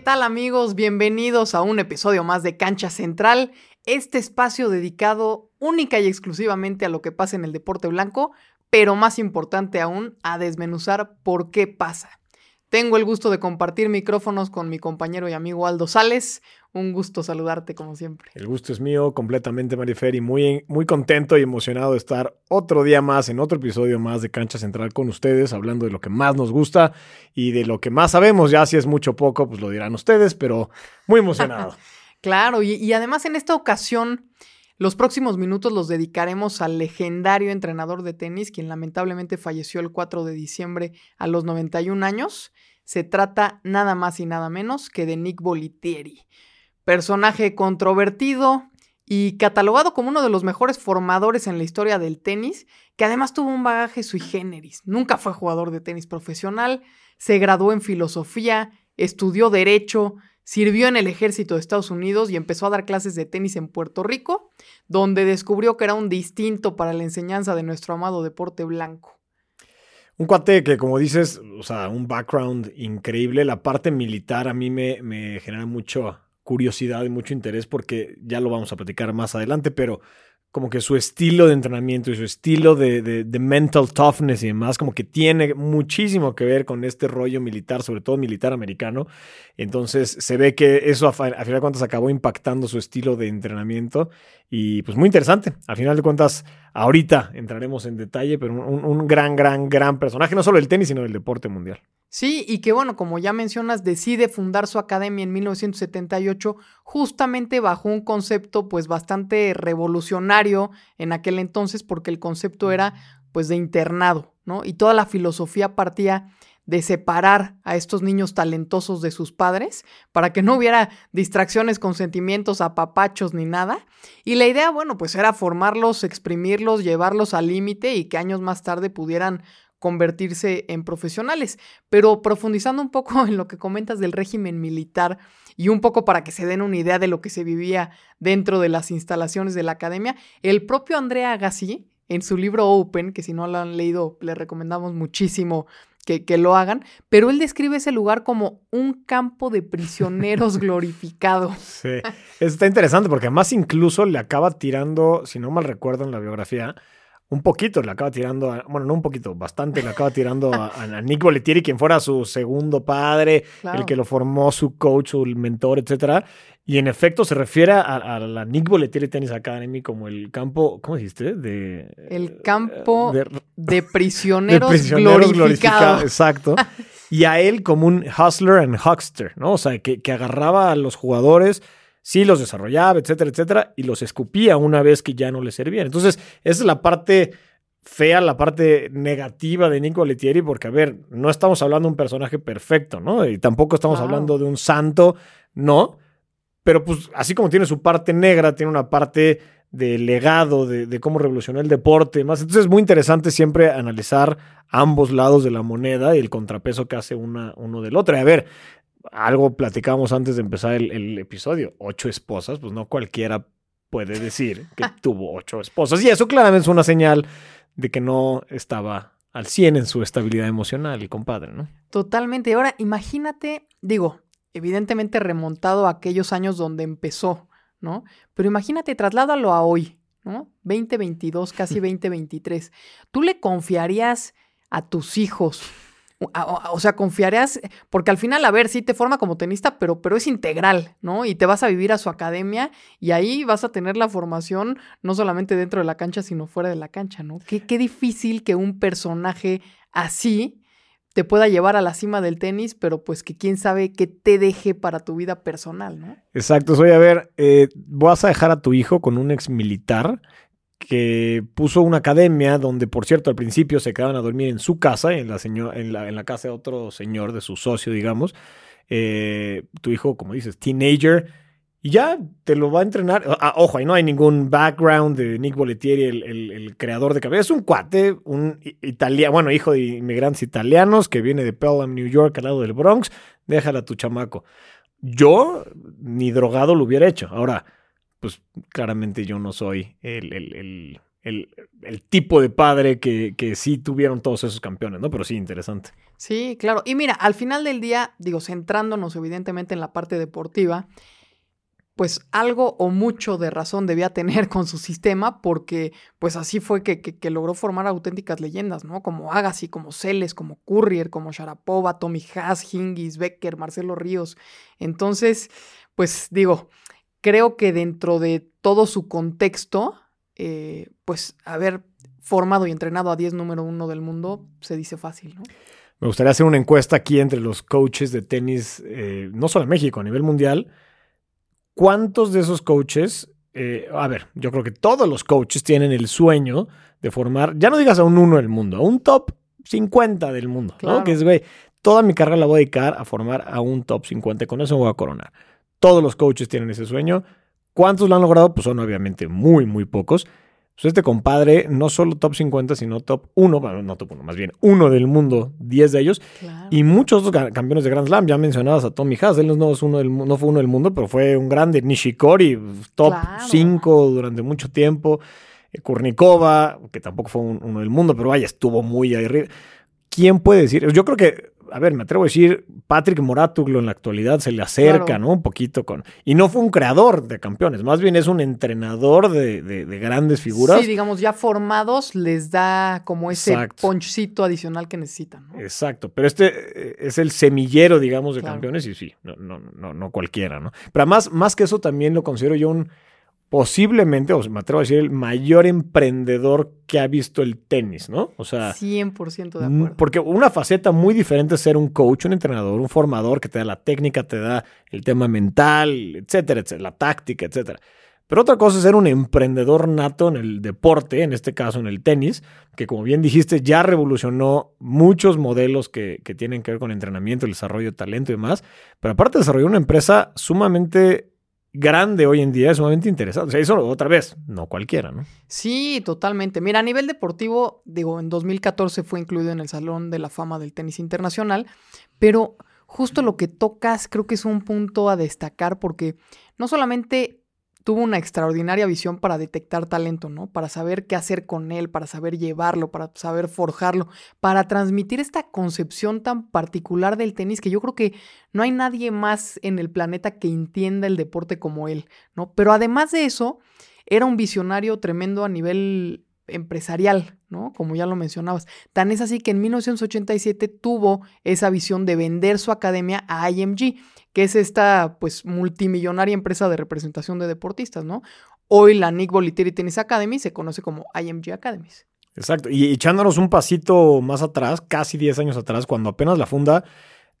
tal amigos? Bienvenidos a un episodio más de Cancha Central, este espacio dedicado única y exclusivamente a lo que pasa en el deporte blanco, pero más importante aún, a desmenuzar por qué pasa. Tengo el gusto de compartir micrófonos con mi compañero y amigo Aldo Sales. Un gusto saludarte como siempre. El gusto es mío, completamente Marifer, y muy, muy contento y emocionado de estar otro día más en otro episodio más de Cancha Central con ustedes, hablando de lo que más nos gusta y de lo que más sabemos. Ya si es mucho o poco, pues lo dirán ustedes, pero muy emocionado. claro, y, y además en esta ocasión los próximos minutos los dedicaremos al legendario entrenador de tenis, quien lamentablemente falleció el 4 de diciembre a los 91 años. Se trata nada más y nada menos que de Nick Bolitieri, personaje controvertido y catalogado como uno de los mejores formadores en la historia del tenis, que además tuvo un bagaje sui generis. Nunca fue jugador de tenis profesional, se graduó en filosofía, estudió derecho, Sirvió en el ejército de Estados Unidos y empezó a dar clases de tenis en Puerto Rico, donde descubrió que era un distinto para la enseñanza de nuestro amado deporte blanco. Un cuate que, como dices, o sea, un background increíble. La parte militar a mí me, me genera mucha curiosidad y mucho interés porque ya lo vamos a platicar más adelante, pero como que su estilo de entrenamiento y su estilo de, mental toughness y demás, como que tiene muchísimo que ver con este rollo militar, sobre todo militar americano. Entonces se ve que eso a, final de cuentas acabó impactando su estilo de entrenamiento y pues muy interesante. A final de cuentas, ahorita entraremos en detalle, pero un, un gran, gran, gran personaje, no solo del tenis, sino del deporte mundial. Sí, y que bueno, como ya mencionas, decide fundar su academia en 1978 justamente bajo un concepto pues bastante revolucionario en aquel entonces porque el concepto era pues de internado, ¿no? Y toda la filosofía partía de separar a estos niños talentosos de sus padres para que no hubiera distracciones con sentimientos apapachos ni nada. Y la idea, bueno, pues era formarlos, exprimirlos, llevarlos al límite y que años más tarde pudieran convertirse en profesionales. Pero profundizando un poco en lo que comentas del régimen militar y un poco para que se den una idea de lo que se vivía dentro de las instalaciones de la academia, el propio Andrea Agassi, en su libro Open, que si no lo han leído, le recomendamos muchísimo que, que, lo hagan, pero él describe ese lugar como un campo de prisioneros glorificado. Sí, está interesante porque además incluso le acaba tirando, si no mal recuerdo en la biografía, un poquito le acaba tirando, a, bueno, no un poquito, bastante le acaba tirando a, a Nick Boletieri, quien fuera su segundo padre, el que lo formó, su coach, su mentor, etcétera. Y en efecto se refiere a, la Nick Boletieri Tennis Academy como el campo, ¿cómo dijiste? De, el campo de, prisioneros, glorificados. exacto. y a él como un hustler and huckster, ¿no? O sea, que, que agarraba a los jugadores sí los desarrollaba, etcétera, etcétera, y los escupía una vez que ya no les servían. Entonces, esa es la parte fea, la parte negativa de Nico Letieri, porque, a ver, no estamos hablando de un personaje perfecto, ¿no? Y tampoco estamos hablando de un santo, no. Pero, pues, así como tiene su parte negra, tiene una parte de legado, de, cómo revolucionó el deporte, más. Entonces, es muy interesante siempre analizar ambos lados de la moneda y el contrapeso que hace una, uno del otro. a ver, algo platicábamos antes de empezar el, episodio, ocho esposas, pues no cualquiera puede decir que tuvo ocho esposas. Y eso claramente es una señal de que no estaba al 100 en su estabilidad emocional el compadre, ¿no? Totalmente. Ahora, imagínate, digo, evidentemente remontado a aquellos años donde empezó, ¿no? Pero imagínate, trasládalo a hoy, ¿no? 2022, casi 2023. ¿Tú le confiarías a tus hijos o sea, confiarías, porque al final, a ver, sí te forma como tenista, pero, pero es integral, ¿no? Y te vas a vivir a su academia y ahí vas a tener la formación no solamente dentro de la cancha, sino fuera de la cancha, ¿no? Qué, qué difícil que un personaje así te pueda llevar a la cima del tenis, pero pues que quién sabe qué te deje para tu vida personal, ¿no? Exacto, soy a ver, eh, vas a dejar a tu hijo con un ex militar que puso una academia donde, por cierto, al principio se quedaban a dormir en su casa, en la, en la, en la casa de otro señor, de su socio, digamos. Eh, tu hijo, como dices, teenager, y ya te lo va a entrenar. Ah, ojo, ahí no hay ningún background de Nick Boletieri, el, el, creador de cabeza. Es un cuate, un italiano, bueno, hijo de inmigrantes italianos que viene de Pelham, New York, al lado del Bronx. Déjala a tu chamaco. Yo ni drogado lo hubiera hecho. Ahora, pues claramente yo no soy el, el, el, el tipo de padre que, que, sí tuvieron todos esos campeones, ¿no? Pero sí, interesante. Sí, claro. Y mira, al final del día, digo, centrándonos evidentemente en la parte deportiva, pues algo o mucho de razón debía tener con su sistema, porque pues así fue que, que, logró formar auténticas leyendas, ¿no? Como Agassi, como Celes, como Courier, como Sharapova, Tommy Haas, Hingis, Becker, Marcelo Ríos. Entonces, pues digo, creo que dentro de todo su contexto, eh, pues haber formado y entrenado a 10 número uno del mundo se dice fácil, ¿no? Me gustaría hacer una encuesta aquí entre los coaches de tenis, eh, no solo en México, a nivel mundial. ¿Cuántos de esos coaches, eh, a ver, yo creo que todos los coaches tienen el sueño de formar, ya no digas a un uno del mundo, a un top 50 del mundo, ¿no? Que es, güey, toda mi carrera la voy a dedicar a formar a un top 50, con eso me voy a coronar. Todos los coaches tienen ese sueño. ¿Cuántos lo han logrado? Pues son obviamente muy, muy pocos. Pues este compadre, no solo top 50, sino top 1, bueno, no top 1, más bien uno del mundo, 10 de ellos. Y muchos otros campeones de Grand Slam. Ya mencionabas a Tommy Haas, él no, es uno del, no fue uno del mundo, pero fue un grande. Nishikori, top 5 durante mucho tiempo. Eh, Kurnikova, que tampoco fue uno del mundo, pero vaya, estuvo muy ahí arriba. ¿Quién puede decir? Yo creo que a ver, me atrevo a decir, Patrick Moratuglo en la actualidad se le acerca, ¿no? Un poquito con... Y no fue un creador de campeones, más bien es un entrenador de, grandes figuras. Sí, digamos, ya formados les da como ese ponchito adicional que necesitan. Exacto, pero este eh, es el semillero, digamos, de campeones y sí, no, no, no, no cualquiera, ¿no? Pero además, más que eso, también lo considero yo un posiblemente, o me atrevo a decir, el mayor emprendedor que ha visto el tenis, ¿no? O sea, 100% de acuerdo. Porque una faceta muy diferente es ser un coach, un entrenador, un formador que te da la técnica, te da el tema mental, etcétera, etcétera, la táctica, etcétera. Pero otra cosa es ser un emprendedor nato en el deporte, en este caso en el tenis, que como bien dijiste ya revolucionó muchos modelos que, que tienen que ver con entrenamiento, el desarrollo de talento y demás, pero aparte desarrolló una empresa sumamente grande hoy en día es sumamente interesante. O sea, eso otra vez, no cualquiera, ¿no? Sí, totalmente. Mira, a nivel deportivo, digo, en 2014 fue incluido en el Salón de la Fama del Tenis Internacional, pero justo lo que tocas creo que es un punto a destacar porque no solamente tuvo una extraordinaria visión para detectar talento, ¿no? Para saber qué hacer con él, para saber llevarlo, para saber forjarlo, para transmitir esta concepción tan particular del tenis que yo creo que no hay nadie más en el planeta que entienda el deporte como él, ¿no? Pero además de eso, era un visionario tremendo a nivel empresarial, ¿no? Como ya lo mencionabas. Tan es así que en 1987 tuvo esa visión de vender su academia a IMG que es esta pues multimillonaria empresa de representación de deportistas, ¿no? Hoy la Nick Bolitieri Tennis Academy se conoce como IMG Academies. Exacto, y echándonos un pasito más atrás, casi 10 años atrás, cuando apenas la funda,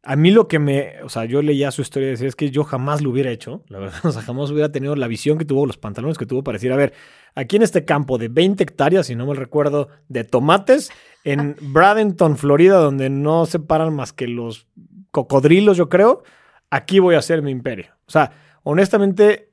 a mí lo que me, o sea, yo leía su historia y decía, es que yo jamás lo hubiera hecho, la verdad, o sea, jamás hubiera tenido la visión que tuvo, los pantalones que tuvo para decir, a ver, aquí en este campo de 20 hectáreas, si no me recuerdo, de tomates, en Bradenton, Florida, donde no se paran más que los cocodrilos, yo creo, aquí voy a hacer mi imperio. O sea, honestamente,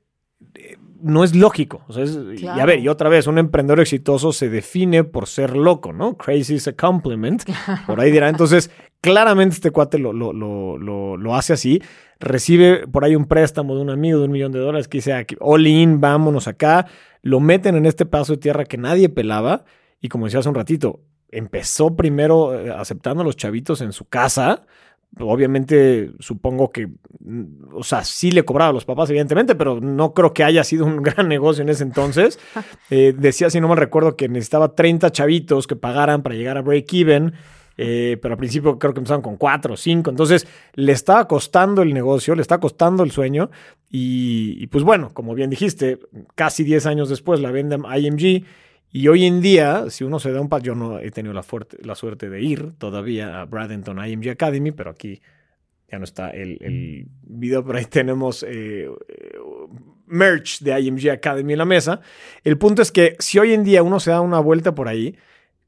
eh, no es lógico. O sea, Y a ver, y otra vez, un emprendedor exitoso se define por ser loco, ¿no? Crazy is a compliment. Por ahí dirá. Entonces, claramente este cuate lo, lo, lo, lo, hace así. Recibe por ahí un préstamo de un amigo de un millón de dólares que dice, all in, vámonos acá. Lo meten en este paso de tierra que nadie pelaba. Y como decía hace un ratito, empezó primero eh, aceptando a los chavitos en su casa Obviamente, supongo que, o sea, sí le cobraba a los papás, evidentemente, pero no creo que haya sido un gran negocio en ese entonces. Eh, decía, si no me recuerdo, que necesitaba 30 chavitos que pagaran para llegar a break-even. Eh, pero al principio creo que empezaron con 4 o 5. Entonces le estaba costando el negocio, le está costando el sueño. Y, y, pues bueno, como bien dijiste, casi 10 años después la venden IMG y hoy en día, si uno se da un paso, yo no he tenido la, la suerte de ir todavía a Bradenton IMG Academy, pero aquí ya no está el, el video, pero ahí tenemos eh, merch de IMG Academy en la mesa. El punto es que si hoy en día uno se da una vuelta por ahí,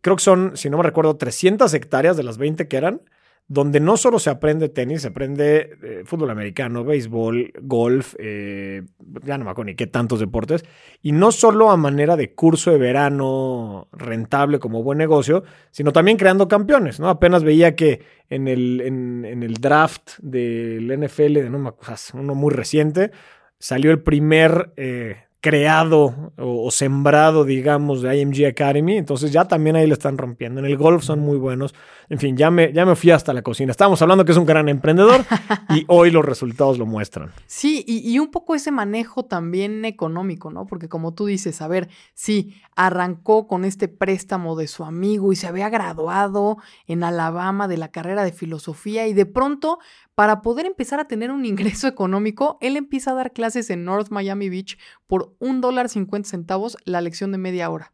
creo que son, si no me recuerdo, 300 hectáreas de las 20 que eran, donde no solo se aprende tenis, se aprende eh, fútbol americano, béisbol, golf, eh, ya no me acuerdo ni qué tantos deportes, y no solo a manera de curso de verano rentable como buen negocio, sino también creando campeones, ¿no? Apenas veía que en el, en, el draft del NFL, de no uno muy reciente, salió el primer eh, creado o, sembrado, digamos, de IMG Academy. Entonces ya también ahí le están rompiendo. En el golf son muy buenos. En fin, ya me, ya me fui hasta la cocina. Estábamos hablando que es un gran emprendedor y hoy los resultados lo muestran. Sí, y, un poco ese manejo también económico, ¿no? Porque como tú dices, a ver, sí, arrancó con este préstamo de su amigo y se había graduado en Alabama de la carrera de filosofía y de pronto para poder empezar a tener un ingreso económico, él empieza a dar clases en North Miami Beach por un dólar cincuenta centavos la lección de media hora.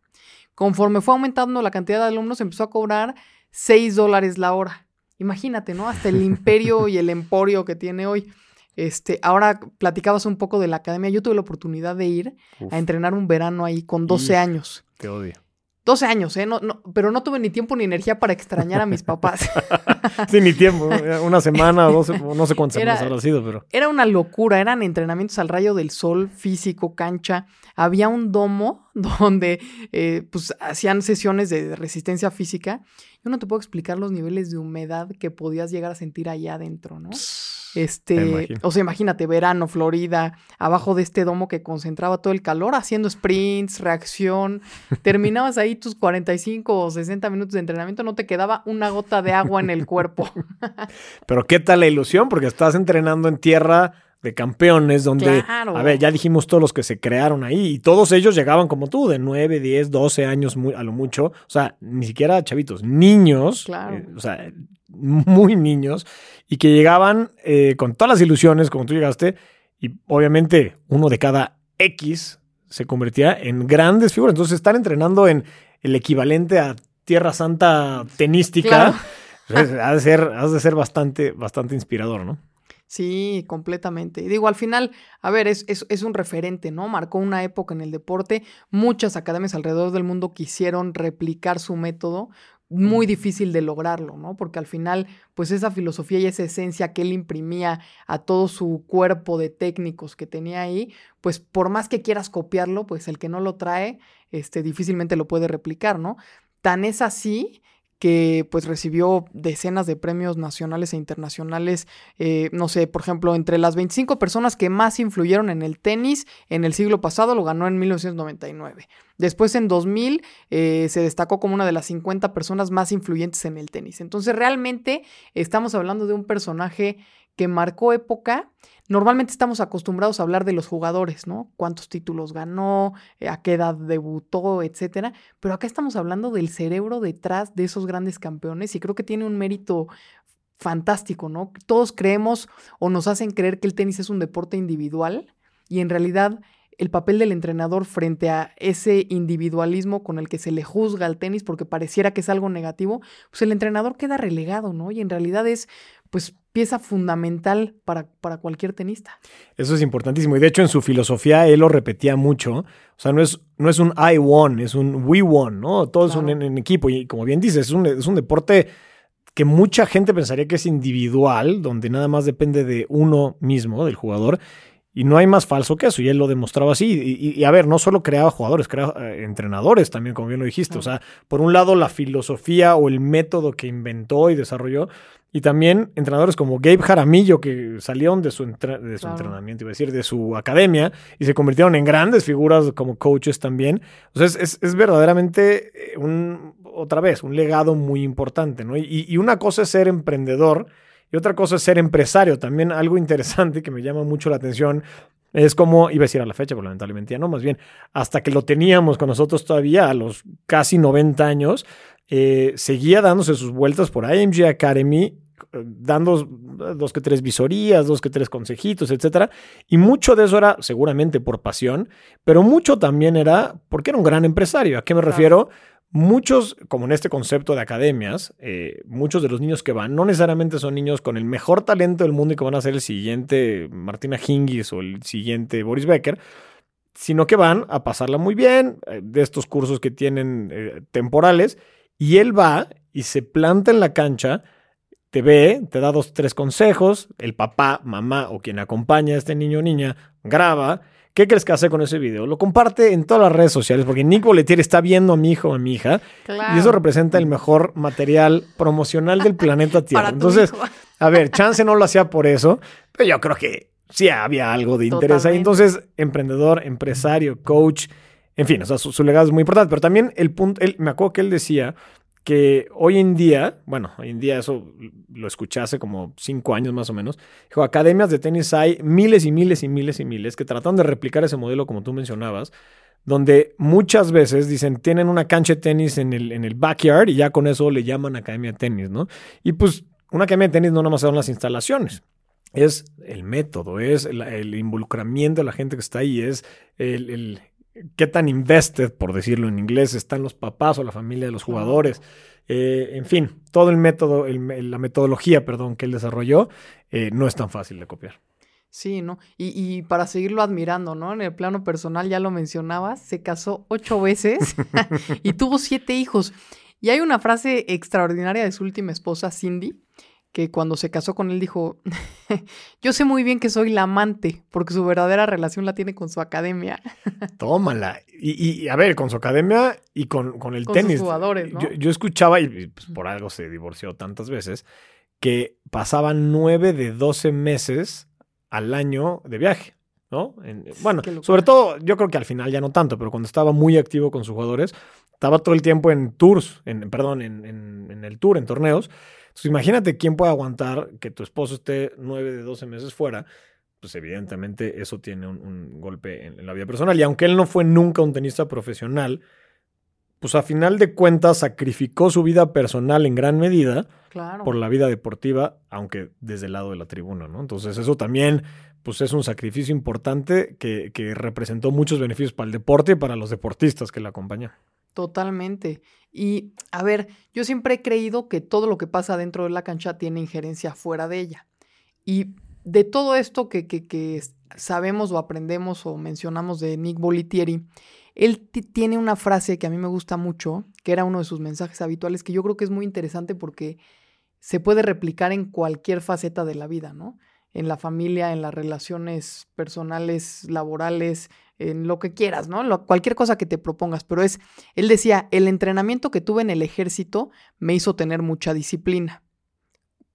Conforme fue aumentando la cantidad de alumnos, empezó a cobrar 6 dólares la hora. Imagínate, ¿no? Hasta el imperio y el emporio que tiene hoy. Este, ahora platicabas un poco de la academia. Yo tuve la oportunidad de ir a entrenar un verano ahí con 12 años. Te odio. 12 años, ¿eh? No, no, pero no tuve ni tiempo ni energía para extrañar a mis papás. sí, ni tiempo. Una semana o dos, no sé cuántas semanas habrá sido, pero. Era una locura. Eran entrenamientos al rayo del sol, físico, cancha. Había un domo donde eh, pues, hacían sesiones de resistencia física. Yo no te puedo explicar los niveles de humedad que podías llegar a sentir allá adentro, ¿no? Este, o sea, imagínate, verano, Florida, abajo de este domo que concentraba todo el calor, haciendo sprints, reacción. Terminabas ahí tus 45 o 60 minutos de entrenamiento, no te quedaba una gota de agua en el cuerpo. Pero qué tal la ilusión, porque estás entrenando en tierra de campeones, donde, a ver, ya dijimos todos los que se crearon ahí, y todos ellos llegaban como tú, de 9, 10, 12 años muy, a lo mucho, o sea, ni siquiera chavitos, niños, eh, o sea, muy niños y que llegaban eh, con todas las ilusiones como tú llegaste y obviamente uno de cada X se convertía en grandes figuras. Entonces están entrenando en el equivalente a Tierra Santa tenística. ha, de ser, ha de ser bastante, bastante inspirador, ¿no? Sí, completamente. Y digo, al final, a ver, es, es, es, un referente, ¿no? Marcó una época en el deporte. Muchas academias alrededor del mundo quisieron replicar su método muy difícil de lograrlo, ¿no? Porque al final, pues esa filosofía y esa esencia que él imprimía a todo su cuerpo de técnicos que tenía ahí, pues por más que quieras copiarlo, pues el que no lo trae, este, difícilmente lo puede replicar, ¿no? Tan es así que pues recibió decenas de premios nacionales e internacionales, eh, no sé, por ejemplo, entre las 25 personas que más influyeron en el tenis en el siglo pasado, lo ganó en 1999. Después en 2000 eh, se destacó como una de las 50 personas más influyentes en el tenis. Entonces realmente estamos hablando de un personaje que marcó época. Normalmente estamos acostumbrados a hablar de los jugadores, ¿no? Cuántos títulos ganó, eh, a qué edad debutó, etcétera. Pero acá estamos hablando del cerebro detrás de esos grandes campeones y creo que tiene un mérito fantástico, ¿no? Todos creemos o nos hacen creer que el tenis es un deporte individual y en realidad el papel del entrenador frente a ese individualismo con el que se le juzga al tenis porque pareciera que es algo negativo, pues el entrenador queda relegado, ¿no? Y en realidad es pues pieza fundamental para, para, cualquier tenista. Eso es importantísimo. Y de hecho, en su filosofía él lo repetía mucho. O sea, no es, no es un I won, es un we won, ¿no? Todo es un en, equipo. Y como bien dices, es un, es un deporte que mucha gente pensaría que es individual, donde nada más depende de uno mismo, del jugador. Y no hay más falso que eso, y él lo demostraba así. Y, a ver, no solo creaba jugadores, creaba eh, entrenadores también, como bien lo dijiste. O sea, por un lado, la filosofía o el método que inventó y desarrolló, y también entrenadores como Gabe Jaramillo, que salieron de su, de su entrenamiento, iba a decir, de su academia, y se convirtieron en grandes figuras como coaches también. O sea, es, es, verdaderamente eh, un, otra vez, un legado muy importante, ¿no? Y, y una cosa es ser emprendedor y otra cosa es ser empresario. También algo interesante que me llama mucho la atención es como, iba a decir a la fecha, pero lamentablemente ya no, más bien, hasta que lo teníamos con nosotros todavía a los casi 90 años, eh, seguía dándose sus vueltas por IMG Academy, eh, dando dos que tres visorías, dos que tres consejitos, etcétera. Y mucho de eso era seguramente por pasión, pero mucho también era porque era un gran empresario. ¿A qué me refiero? Muchos, como en este concepto de academias, eh, muchos de los niños que van no necesariamente son niños con el mejor talento del mundo y que van a ser el siguiente Martina Hingis o el siguiente Boris Becker, sino que van a pasarla muy bien eh, de estos cursos que tienen eh, temporales y él va y se planta en la cancha, te ve, te da dos, tres consejos, el papá, mamá o quien acompaña a este niño o niña graba ¿Qué crees que hace con ese video? Lo comparte en todas las redes sociales porque Nick Boletier está viendo a mi hijo o a mi hija y eso representa el mejor material promocional del planeta Tierra. Entonces, a ver, Chance no lo hacía por eso, pero yo creo que sí había algo de interés ahí. Entonces, emprendedor, empresario, coach, en fin, o sea, su, legado es muy importante. Pero también el punto, él, me acuerdo que él decía que hoy en día, bueno, hoy en día eso lo escuché hace como cinco años más o menos, dijo, academias de tenis hay miles y miles y miles y miles que tratan de replicar ese modelo como tú mencionabas, donde muchas veces dicen, tienen una cancha de tenis en el, en el backyard y ya con eso le llaman academia de tenis, ¿no? Y pues una academia de tenis no nomás son las instalaciones, es el método, es el, involucramiento de la gente que está ahí, es el, qué tan invested, por decirlo en inglés, están los papás o la familia de los jugadores. Eh, en fin, todo el método, la metodología, perdón, que él desarrolló, eh, no es tan fácil de copiar. Sí, ¿no? Y, y, para seguirlo admirando, ¿no? En el plano personal, ya lo mencionabas, se casó ocho veces y tuvo siete hijos. Y hay una frase extraordinaria de su última esposa, Cindy, que cuando se casó con él dijo, yo sé muy bien que soy la amante, porque su verdadera relación la tiene con su academia. Tómala. Y, a ver, con su academia y con, con el tenis. Sus jugadores, ¿no? yo, escuchaba, y pues, por algo se divorció tantas veces, que pasaban nueve de doce meses al año de viaje. ¿no? bueno, sobre todo, yo creo que al final ya no tanto, pero cuando estaba muy activo con sus jugadores, estaba todo el tiempo en tours, en, perdón, en, en el tour, en torneos. Entonces, imagínate quién puede aguantar que tu esposo esté nueve de 12 meses fuera. Pues evidentemente eso tiene un, golpe en, la vida personal. Y aunque él no fue nunca un tenista profesional, pues a final de cuentas sacrificó su vida personal en gran medida por la vida deportiva, aunque desde el lado de la tribuna, ¿no? Entonces eso también pues es un sacrificio importante que, que representó muchos beneficios para el deporte y para los deportistas que le acompañan. Totalmente. Y a ver, yo siempre he creído que todo lo que pasa dentro de la cancha tiene injerencia fuera de ella. Y de todo esto que, que, sabemos o aprendemos o mencionamos de Nick Bolitieri, él tiene una frase que a mí me gusta mucho, que era uno de sus mensajes habituales, que yo creo que es muy interesante porque se puede replicar en cualquier faceta de la vida, ¿no? En la familia, en las relaciones personales, laborales, en lo que quieras, ¿no? cualquier cosa que te propongas, pero es, él decía, el entrenamiento que tuve en el ejército me hizo tener mucha disciplina.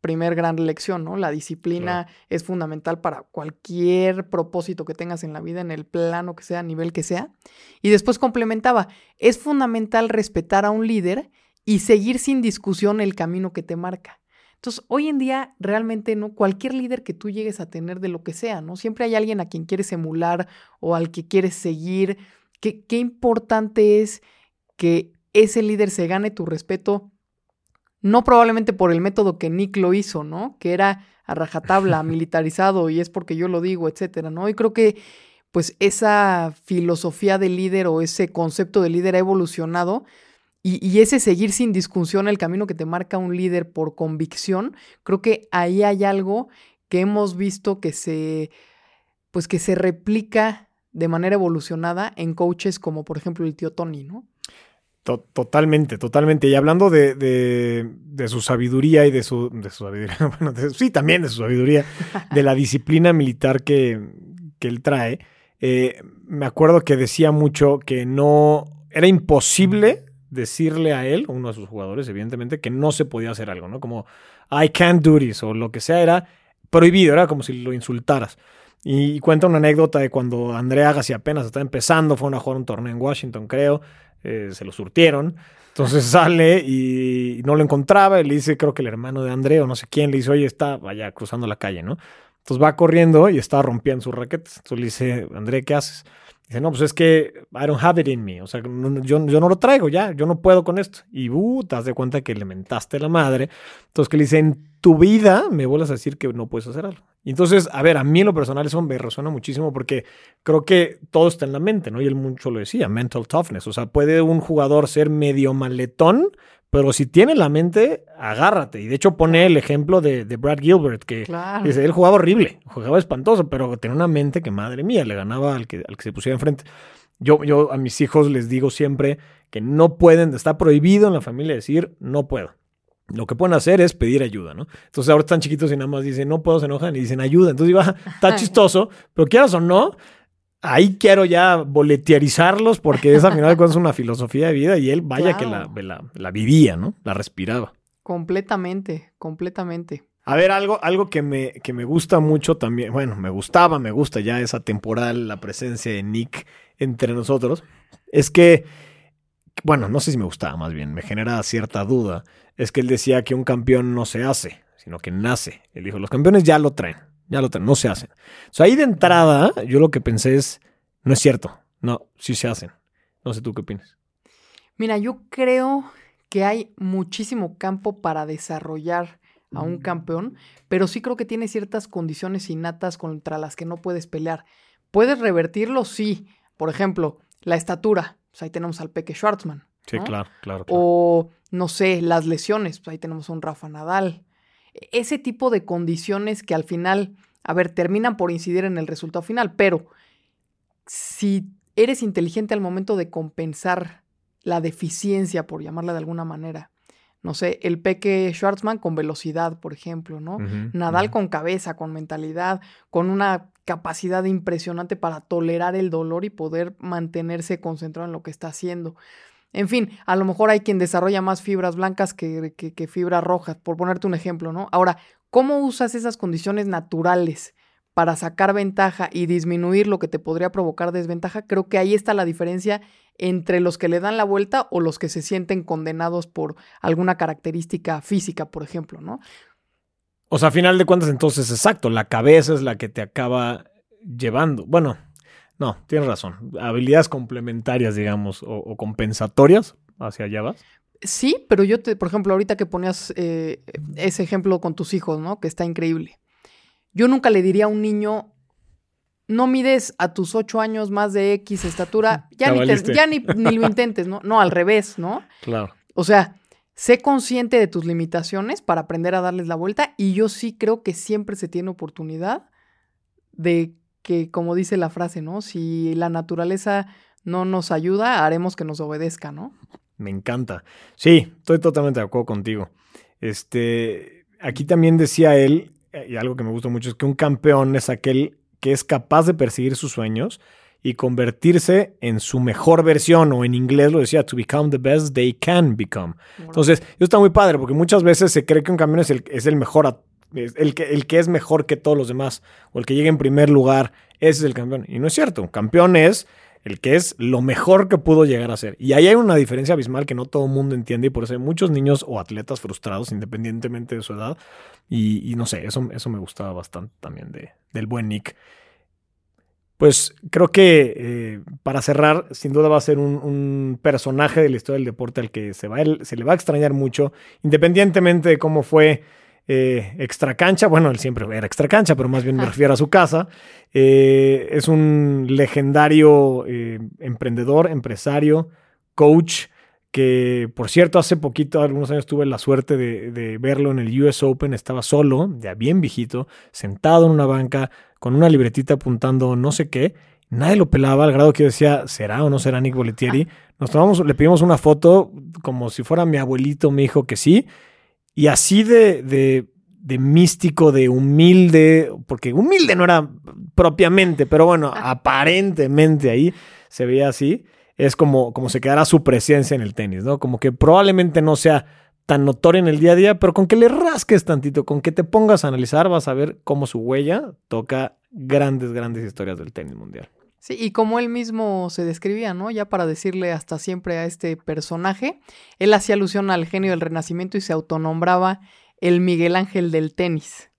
Primer gran lección, ¿no? La disciplina es fundamental para cualquier propósito que tengas en la vida, en el plano que sea, a nivel que sea. Y después complementaba, es fundamental respetar a un líder y seguir sin discusión el camino que te marca. Entonces, hoy en día realmente no cualquier líder que tú llegues a tener de lo que sea, ¿no? Siempre hay alguien a quien quieres emular o al que quieres seguir. Qué, qué importante es que ese líder se gane tu respeto, no probablemente por el método que Nick lo hizo, ¿no? Que era a rajatabla, militarizado y es porque yo lo digo, etcétera, ¿no? Y creo que pues esa filosofía de líder o ese concepto de líder ha evolucionado y, ese seguir sin discusión el camino que te marca un líder por convicción, creo que ahí hay algo que hemos visto que se, pues que se replica de manera evolucionada en coaches como por ejemplo el tío Tony, ¿no? Totalmente, totalmente. Y hablando de, de, su sabiduría y de su, de su sabiduría, bueno, sí, también de su sabiduría, de la disciplina militar que, que él trae, eh, me acuerdo que decía mucho que no, era imposible decirle a él, uno de sus jugadores, evidentemente, que no se podía hacer algo, ¿no? Como, I can't do this, o lo que sea, era prohibido, era como si lo insultaras. Y cuenta una anécdota de cuando Andrea Agassi apenas estaba empezando, fue a jugar un torneo en Washington, creo, eh, se lo surtieron. Entonces sale y no lo encontraba y le dice, creo que el hermano de Andrea o no sé quién, le dice, oye, está allá cruzando la calle, ¿no? Entonces va corriendo y está rompiendo sus raquetas. Entonces le dice, Andrea, ¿qué haces? Dice, no, pues es que I don't have it in me. O sea, yo, yo, no lo traigo ya, yo no puedo con esto. Y uh, te das de cuenta que le mentaste la madre. Entonces que le dice, en tu vida me vuelvas a decir que no puedes hacer algo. Y entonces, a ver, a mí en lo personal eso me resuena muchísimo porque creo que todo está en la mente, ¿no? Y él mucho lo decía, mental toughness. O sea, puede un jugador ser medio maletón, pero si tiene la mente, agárrate. Y de hecho pone el ejemplo de, Brad Gilbert, que dice, él jugaba horrible, jugaba espantoso, pero tenía una mente que, madre mía, le ganaba al que, al que se pusiera enfrente. Yo, yo a mis hijos les digo siempre que no pueden, está prohibido en la familia decir, no puedo. Lo que pueden hacer es pedir ayuda, ¿no? Entonces ahora están chiquitos y nada más dicen, no puedo, se enojan y dicen ayuda. Entonces ah, está chistoso, pero quieras o no, ahí quiero ya boletearizarlos porque esa final de cuentas es una filosofía de vida y él vaya que la, la, vivía, ¿no? La respiraba. Completamente, completamente. A ver, algo, algo que, me, que me gusta mucho también, bueno, me gustaba, me gusta ya esa temporal, la presencia de Nick entre nosotros, es que, bueno, no sé si me gustaba más bien, me genera cierta duda, es que él decía que un campeón no se hace, sino que nace. Él dijo, los campeones ya lo traen, ya lo traen, no se hacen. O sea, ahí de entrada, yo lo que pensé es, no es cierto, no, sí se hacen. No sé tú qué opinas. Mira, yo creo que hay muchísimo campo para desarrollar a un campeón, pero sí creo que tiene ciertas condiciones innatas contra las que no puedes pelear. ¿Puedes revertirlo? Sí. Por ejemplo, la estatura. Pues ahí tenemos al Peque Schwartzman. Sí, claro, claro, claro. O, no sé, las lesiones. Pues ahí tenemos a un Rafa Nadal. Ese tipo de condiciones que al final, a ver, terminan por incidir en el resultado final, pero si eres inteligente al momento de compensar la deficiencia, por llamarla de alguna manera, no sé, el Peque Schwartzman con velocidad, por ejemplo, ¿no? Nadal con cabeza, con mentalidad, con una capacidad impresionante para tolerar el dolor y poder mantenerse concentrado en lo que está haciendo. En fin, a lo mejor hay quien desarrolla más fibras blancas que, que fibras rojas, por ponerte un ejemplo, ¿no? Ahora, ¿cómo usas esas condiciones naturales para sacar ventaja y disminuir lo que te podría provocar desventaja? Creo que ahí está la diferencia entre los que le dan la vuelta o los que se sienten condenados por alguna característica física, por ejemplo, ¿no? O sea, a final de cuentas, entonces, exacto, la cabeza es la que te acaba llevando. Bueno, no, tienes razón. Habilidades complementarias, digamos, o, compensatorias, hacia allá vas. Sí, pero yo, te, por ejemplo, ahorita que ponías eh, ese ejemplo con tus hijos, ¿no? Que está increíble. Yo nunca le diría a un niño, no mides a tus ocho años más de X estatura, ya, ni, ya ni, lo intentes, ¿no? No, al revés, ¿no? Claro. O sea, sé consciente de tus limitaciones para aprender a darles la vuelta y yo sí creo que siempre se tiene oportunidad de que, como dice la frase, ¿no? Si la naturaleza no nos ayuda, haremos que nos obedezca, ¿no? Me encanta. Sí, estoy totalmente de acuerdo contigo. Este, aquí también decía él, y algo que me gusta mucho, es que un campeón es aquel que es capaz de perseguir sus sueños y convertirse en su mejor versión, o en inglés lo decía, to become the best they can become. Entonces, eso está muy padre, porque muchas veces se cree que un campeón es el, es el mejor, el que, el que es mejor que todos los demás, o el que llega en primer lugar, ese es el campeón. Y no es cierto, un campeón es el que es lo mejor que pudo llegar a ser. Y ahí hay una diferencia abismal que no todo el mundo entiende y por eso hay muchos niños o atletas frustrados independientemente de su edad. Y, no sé, eso, eso me gustaba bastante también de, del buen Nick. Pues creo que eh, para cerrar, sin duda va a ser un, personaje de la historia del deporte al que se, va, se le va a extrañar mucho, independientemente de cómo fue eh, extra cancha. Bueno, él siempre era extra cancha, pero más bien me refiero a su casa. Eh, es un legendario eh, emprendedor, empresario, coach, que por cierto hace poquito, algunos años tuve la suerte de, verlo en el US Open, estaba solo, ya bien viejito, sentado en una banca con una libretita apuntando no sé qué. Nadie lo pelaba al grado que yo decía, ¿será o no será Nick Boletieri? Nos tomamos, le pedimos una foto como si fuera mi abuelito, me dijo que sí. Y así de, de, místico, de humilde, porque humilde no era propiamente, pero bueno, aparentemente ahí se veía así, es como, como se quedará su presencia en el tenis, ¿no? Como que probablemente no sea tan notoria en el día a día, pero con que le rasques tantito, con que te pongas a analizar, vas a ver cómo su huella toca grandes, grandes historias del tenis mundial. Sí, y como él mismo se describía, ¿no? Ya para decirle hasta siempre a este personaje, él hacía alusión al genio del Renacimiento y se autonombraba el Miguel Ángel del tenis.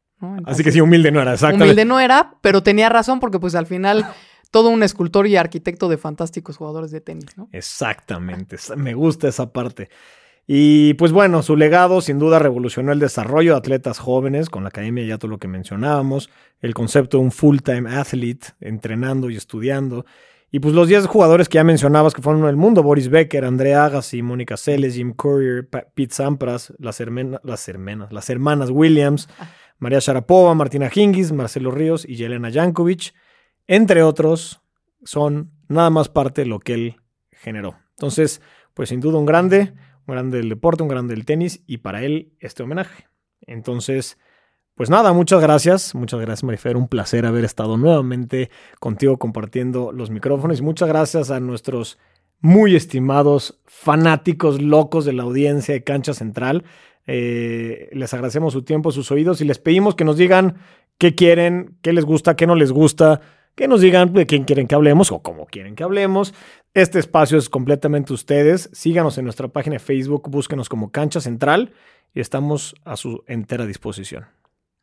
Así que sí, humilde no era, exactamente. Humilde no era, pero tenía razón porque pues al final todo un escultor y arquitecto de fantásticos jugadores de tenis, ¿no? Exactamente, me gusta esa parte. Y pues bueno, su legado sin duda revolucionó el desarrollo de atletas jóvenes con la academia, ya todo lo que mencionábamos, el concepto de un full-time athlete, entrenando y estudiando. Y pues los 10 jugadores que ya mencionabas que fueron en el mundo, Boris Becker, Andrea Agassi, Mónica Seles, Jim Courier, Pete Sampras, las, hermanas, las, hermanas, las hermanas Williams, ah. María Sharapova, Martina Hingis, Marcelo Ríos y Yelena Jankovic, entre otros, son nada más parte de lo que él generó. Entonces, pues sin duda un grande, un grande del deporte, un grande del tenis y para él este homenaje. Entonces, pues nada, muchas gracias, muchas gracias Marifer, un placer haber estado nuevamente contigo compartiendo los micrófonos y muchas gracias a nuestros muy estimados fanáticos locos de la audiencia de Cancha Central. Eh, les agradecemos su tiempo, sus oídos y les pedimos que nos digan qué quieren, qué les gusta, qué no les gusta, que nos digan de quién quieren que hablemos o cómo quieren que hablemos. Este espacio es completamente ustedes. Síganos en nuestra página de Facebook, búsquenos como Cancha Central y estamos a su entera disposición.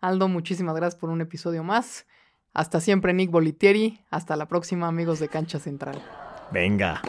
Aldo, muchísimas gracias por un episodio más. Hasta siempre, Nick Bolitieri. Hasta la próxima, amigos de Cancha Central. Venga.